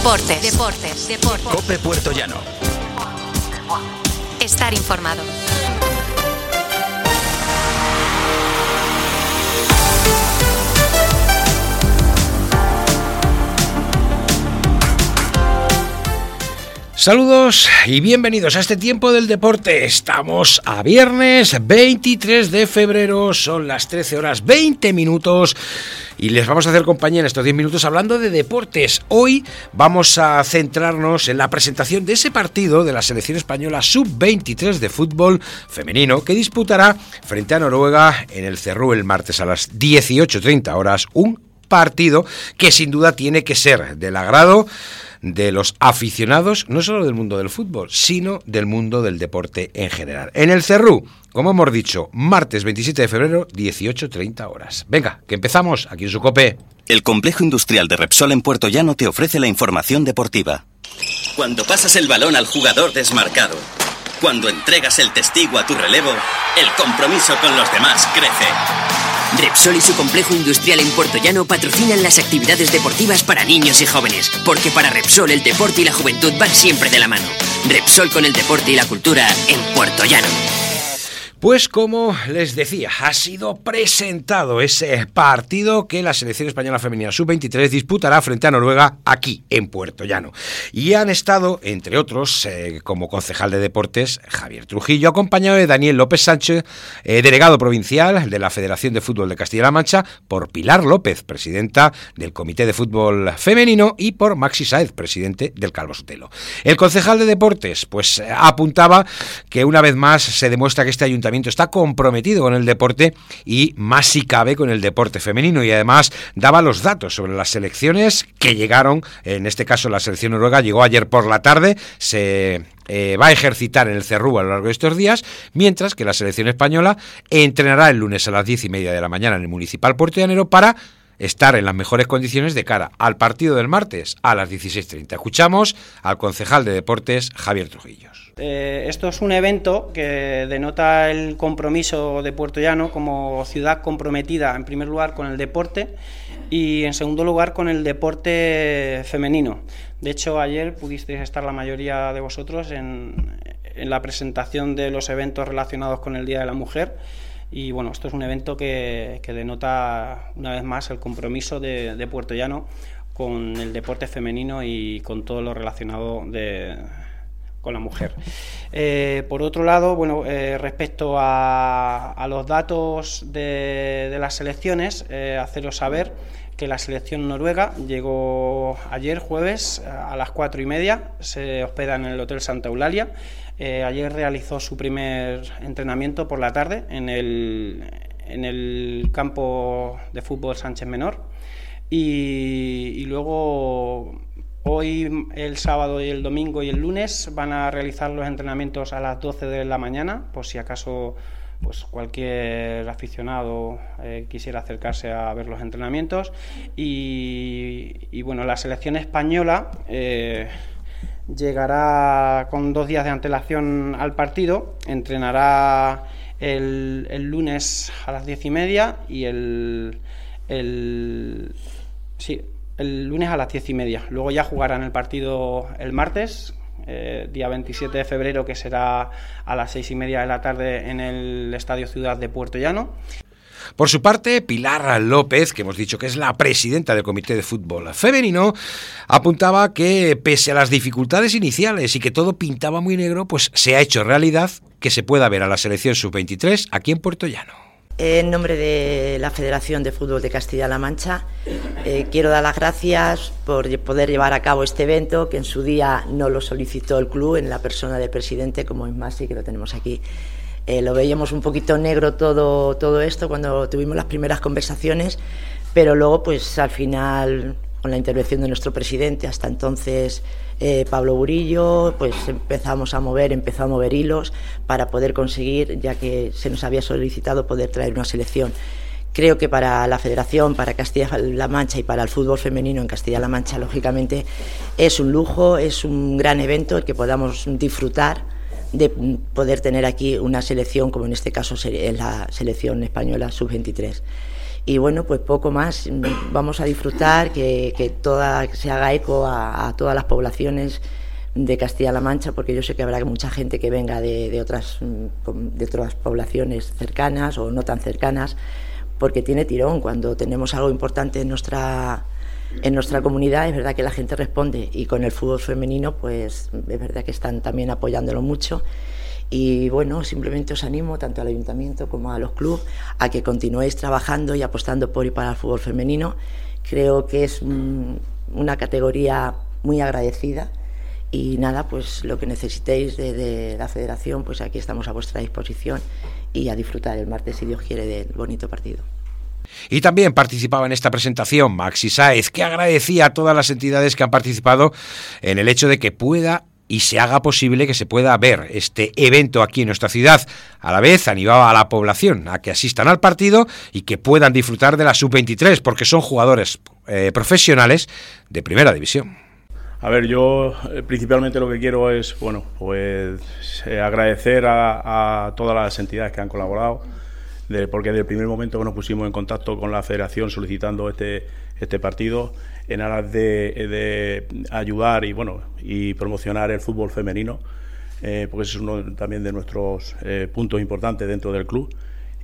Deportes. Deportes. Deportes. Cope Puerto Llano. Estar informado. Saludos y bienvenidos a este tiempo del deporte. Estamos a viernes 23 de febrero, son las 13 horas 20 minutos y les vamos a hacer compañía en estos 10 minutos hablando de deportes. Hoy vamos a centrarnos en la presentación de ese partido de la selección española sub-23 de fútbol femenino que disputará frente a Noruega en el Cerrú el martes a las 18.30 horas. Un partido que sin duda tiene que ser del agrado de los aficionados, no solo del mundo del fútbol, sino del mundo del deporte en general. En el Cerrú, como hemos dicho, martes 27 de febrero, 18.30 horas. Venga, que empezamos aquí en su cope. El complejo industrial de Repsol en Puerto Llano te ofrece la información deportiva. Cuando pasas el balón al jugador desmarcado, cuando entregas el testigo a tu relevo, el compromiso con los demás crece. Repsol y su complejo industrial en Puerto Llano patrocinan las actividades deportivas para niños y jóvenes, porque para Repsol el deporte y la juventud van siempre de la mano. Repsol con el deporte y la cultura en Puerto Llano. Pues como les decía, ha sido presentado ese partido que la selección española femenina sub-23 disputará frente a Noruega aquí en Puerto Llano. Y han estado, entre otros, eh, como concejal de deportes, Javier Trujillo, acompañado de Daniel López Sánchez, eh, delegado provincial de la Federación de Fútbol de Castilla-La Mancha, por Pilar López, presidenta del Comité de Fútbol Femenino, y por Maxi Saez, presidente del Calvo Sotelo. El concejal de deportes, pues apuntaba que una vez más se demuestra que este ayuntamiento está comprometido con el deporte y más si cabe con el deporte femenino. Y además daba los datos sobre las selecciones que llegaron, en este caso la selección noruega llegó ayer por la tarde, se eh, va a ejercitar en el Cerrú a lo largo de estos días, mientras que la selección española entrenará el lunes a las diez y media de la mañana en el Municipal Puerto Llanero para estar en las mejores condiciones de cara al partido del martes a las 16.30. Escuchamos al concejal de deportes Javier Trujillos. Eh, esto es un evento que denota el compromiso de Puerto Llano como ciudad comprometida en primer lugar con el deporte y en segundo lugar con el deporte femenino. De hecho, ayer pudisteis estar la mayoría de vosotros en, en la presentación de los eventos relacionados con el Día de la Mujer y bueno, esto es un evento que, denota una vez más el compromiso de, Puerto Llano con el deporte femenino y con todo lo relacionado con la mujer. Eh, por otro lado, bueno, eh, respecto a, los datos de, las selecciones, eh, haceros saber que la selección noruega llegó ayer jueves a las cuatro y media, se hospeda en el Hotel Santa Eulalia eh, ayer realizó su primer entrenamiento por la tarde en el, en el campo de fútbol Sánchez Menor. Y, luego hoy, el sábado y el domingo y el lunes van a realizar los entrenamientos a las 12 de la mañana, por si acaso pues cualquier aficionado eh, quisiera acercarse a ver los entrenamientos. Y, bueno la selección española eh, llegará con dos días de antelación al partido, entrenará el, lunes a las diez y media y el, el, sí, el lunes a las diez y media. Luego ya jugarán el partido el martes, eh, día 27 de febrero, que será a las seis y media de la tarde en el Estadio Ciudad de Puerto Llano. Por su parte, Pilar López, que hemos dicho que es la presidenta del Comité de Fútbol Femenino, apuntaba que pese a las dificultades iniciales y que todo pintaba muy negro, pues se ha hecho realidad que se pueda ver a la selección sub-23 aquí en Puerto Llano. En nombre de la Federación de Fútbol de Castilla-La Mancha, eh, quiero dar las gracias por poder llevar a cabo este evento que en su día no lo solicitó el club en la persona del presidente, como es Masi, que lo tenemos aquí eh, lo veíamos un poquito negro todo, todo esto cuando tuvimos las primeras conversaciones, pero luego, pues al final, con la intervención de nuestro presidente, hasta entonces eh, Pablo Burillo, pues empezamos a mover, empezó a mover hilos para poder conseguir, ya que se nos había solicitado poder traer una selección. Creo que para la Federación, para Castilla-La Mancha y para el fútbol femenino en Castilla-La Mancha, lógicamente, es un lujo, es un gran evento el que podamos disfrutar de poder tener aquí una selección, como en este caso es la selección española sub-23. Y bueno, pues poco más. Vamos a disfrutar, que, que toda, se haga eco a, todas las poblaciones de Castilla-La Mancha, porque yo sé que habrá mucha gente que venga de, de, otras, de otras poblaciones cercanas o no tan cercanas, porque tiene tirón. Cuando tenemos algo importante en nuestra, en nuestra comunidad, es verdad que la gente responde y con el fútbol femenino, pues es verdad que están también apoyándolo mucho. Y bueno, simplemente os animo tanto al ayuntamiento como a los clubes a que continuéis trabajando y apostando por y para el fútbol femenino. Creo que es una categoría muy agradecida y nada, pues lo que necesitéis de, de, la federación, pues aquí estamos a vuestra disposición y a disfrutar el martes, si Dios quiere, del bonito partido. Y también participaba en esta presentación Maxi Saez, que agradecía a todas las entidades que han participado en el hecho de que pueda y se haga posible que se pueda ver este evento aquí en nuestra ciudad. A la vez animaba a la población a que asistan al partido y que puedan disfrutar de la sub-23 porque son jugadores eh, profesionales de primera división. A ver, yo eh, principalmente lo que quiero es, bueno, pues eh, agradecer a, a, todas las entidades que han colaborado, de, porque desde el primer momento que nos pusimos en contacto con la federación solicitando este, este partido, en aras de, ayudar y bueno y promocionar el fútbol femenino, eh, porque ese es uno también de nuestros eh, puntos importantes dentro del club.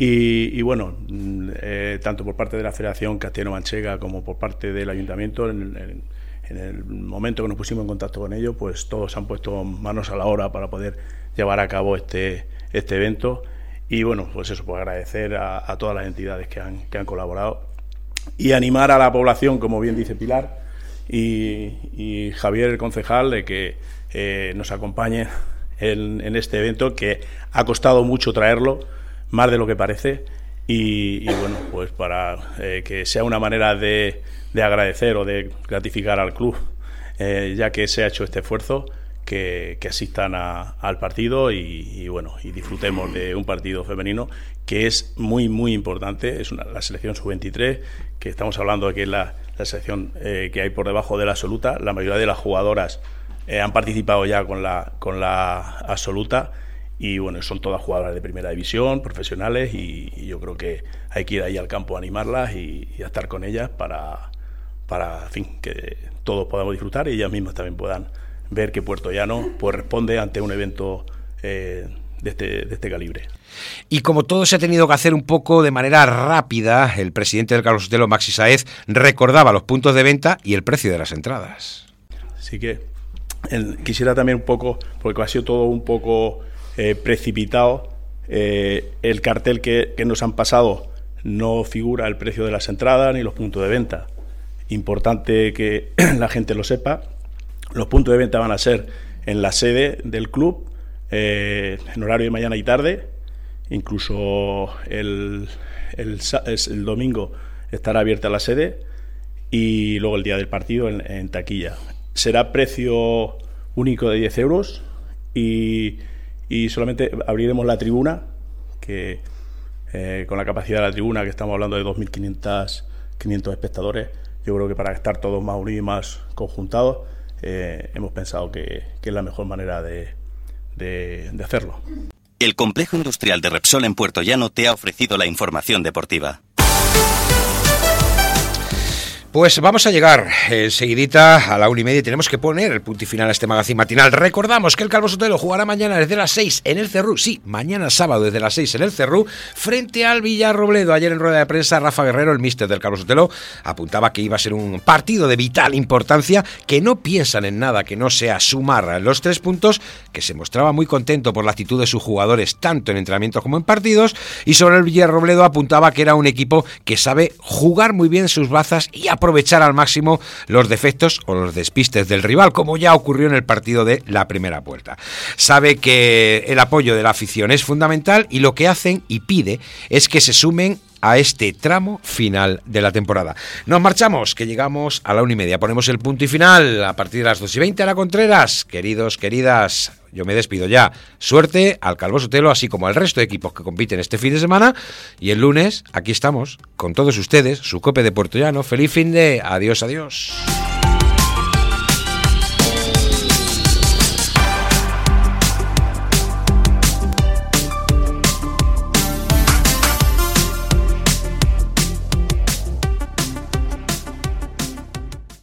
Y, bueno, mm, eh, tanto por parte de la Federación Castellano-Manchega como por parte del Ayuntamiento, en, el momento que nos pusimos en contacto con ellos, pues todos han puesto manos a la obra para poder llevar a cabo este, este evento. Y bueno, pues eso, pues agradecer a, todas las entidades que han, que han colaborado y animar a la población, como bien dice Pilar, y, Javier, el concejal, de que eh, nos acompañe en, este evento, que ha costado mucho traerlo, más de lo que parece, y, bueno, pues para eh, que sea una manera de, agradecer o de gratificar al club, eh, ya que se ha hecho este esfuerzo. Que, asistan al partido y, bueno y disfrutemos de un partido femenino que es muy muy importante. Es una, la selección sub 23 que estamos hablando de que es la, sección eh, que hay por debajo de la absoluta, la mayoría de las jugadoras eh, han participado ya con la, con la absoluta. Y bueno, son todas jugadoras de primera división, profesionales y, yo creo que hay que ir ahí al campo a animarlas y, a estar con ellas para, para fin, que todos podamos disfrutar y ellas mismas también puedan ver que Puerto Llano pues, responde ante un evento eh, de, este, de este calibre. Y como todo se ha tenido que hacer un poco de manera rápida, el presidente del Carlos Sotelo, Maxi Saez, recordaba los puntos de venta y el precio de las entradas. Así que quisiera también un poco, porque ha sido todo un poco eh, precipitado, eh, el cartel que, que nos han pasado no figura el precio de las entradas ni los puntos de venta. Importante que la gente lo sepa. Los puntos de venta van a ser en la sede del club, eh, en horario de mañana y tarde, Incluso el, el, domingo estará abierta la sede y luego el día del partido en, taquilla. Será precio único de 10 euros y, solamente abriremos la tribuna, que eh, con la capacidad de la tribuna, que estamos hablando de 2.500 500 espectadores, yo creo que para estar todos más unidos y más conjuntados, eh, hemos pensado que, es la mejor manera de hacerlo. El complejo industrial de Repsol en Puerto Llano te ha ofrecido la información deportiva. Pues vamos a llegar enseguidita a la una y media y tenemos que poner el punto y final a este magazine matinal. Recordamos que el Calvo Sotelo jugará mañana desde las 6 en el Cerrú, sí, mañana sábado desde las 6 en el Cerrú, frente al Villarrobledo. Ayer en rueda de prensa, Rafa Guerrero, el míster del Calvo Sotelo, apuntaba que iba a ser un partido de vital importancia, que no piensan en nada que no sea sumar los tres puntos, que se mostraba muy contento por la actitud de sus jugadores, tanto en entrenamientos como en partidos, y sobre el Villarrobledo apuntaba que era un equipo que sabe jugar muy bien sus bazas y aprovechar al máximo los defectos o los despistes del rival, como ya ocurrió en el partido de la primera puerta. Sabe que el apoyo de la afición es fundamental y lo que hacen y pide es que se sumen a este tramo final de la temporada. Nos marchamos, que llegamos a la una y media. Ponemos el punto y final a partir de las dos y veinte a la Contreras. Queridos, queridas, yo me despido ya. Suerte al Calvo Sotelo, así como al resto de equipos que compiten este fin de semana. Y el lunes, aquí estamos, con todos ustedes, su cope de Puerto Llano. Feliz fin de. Adiós, adiós.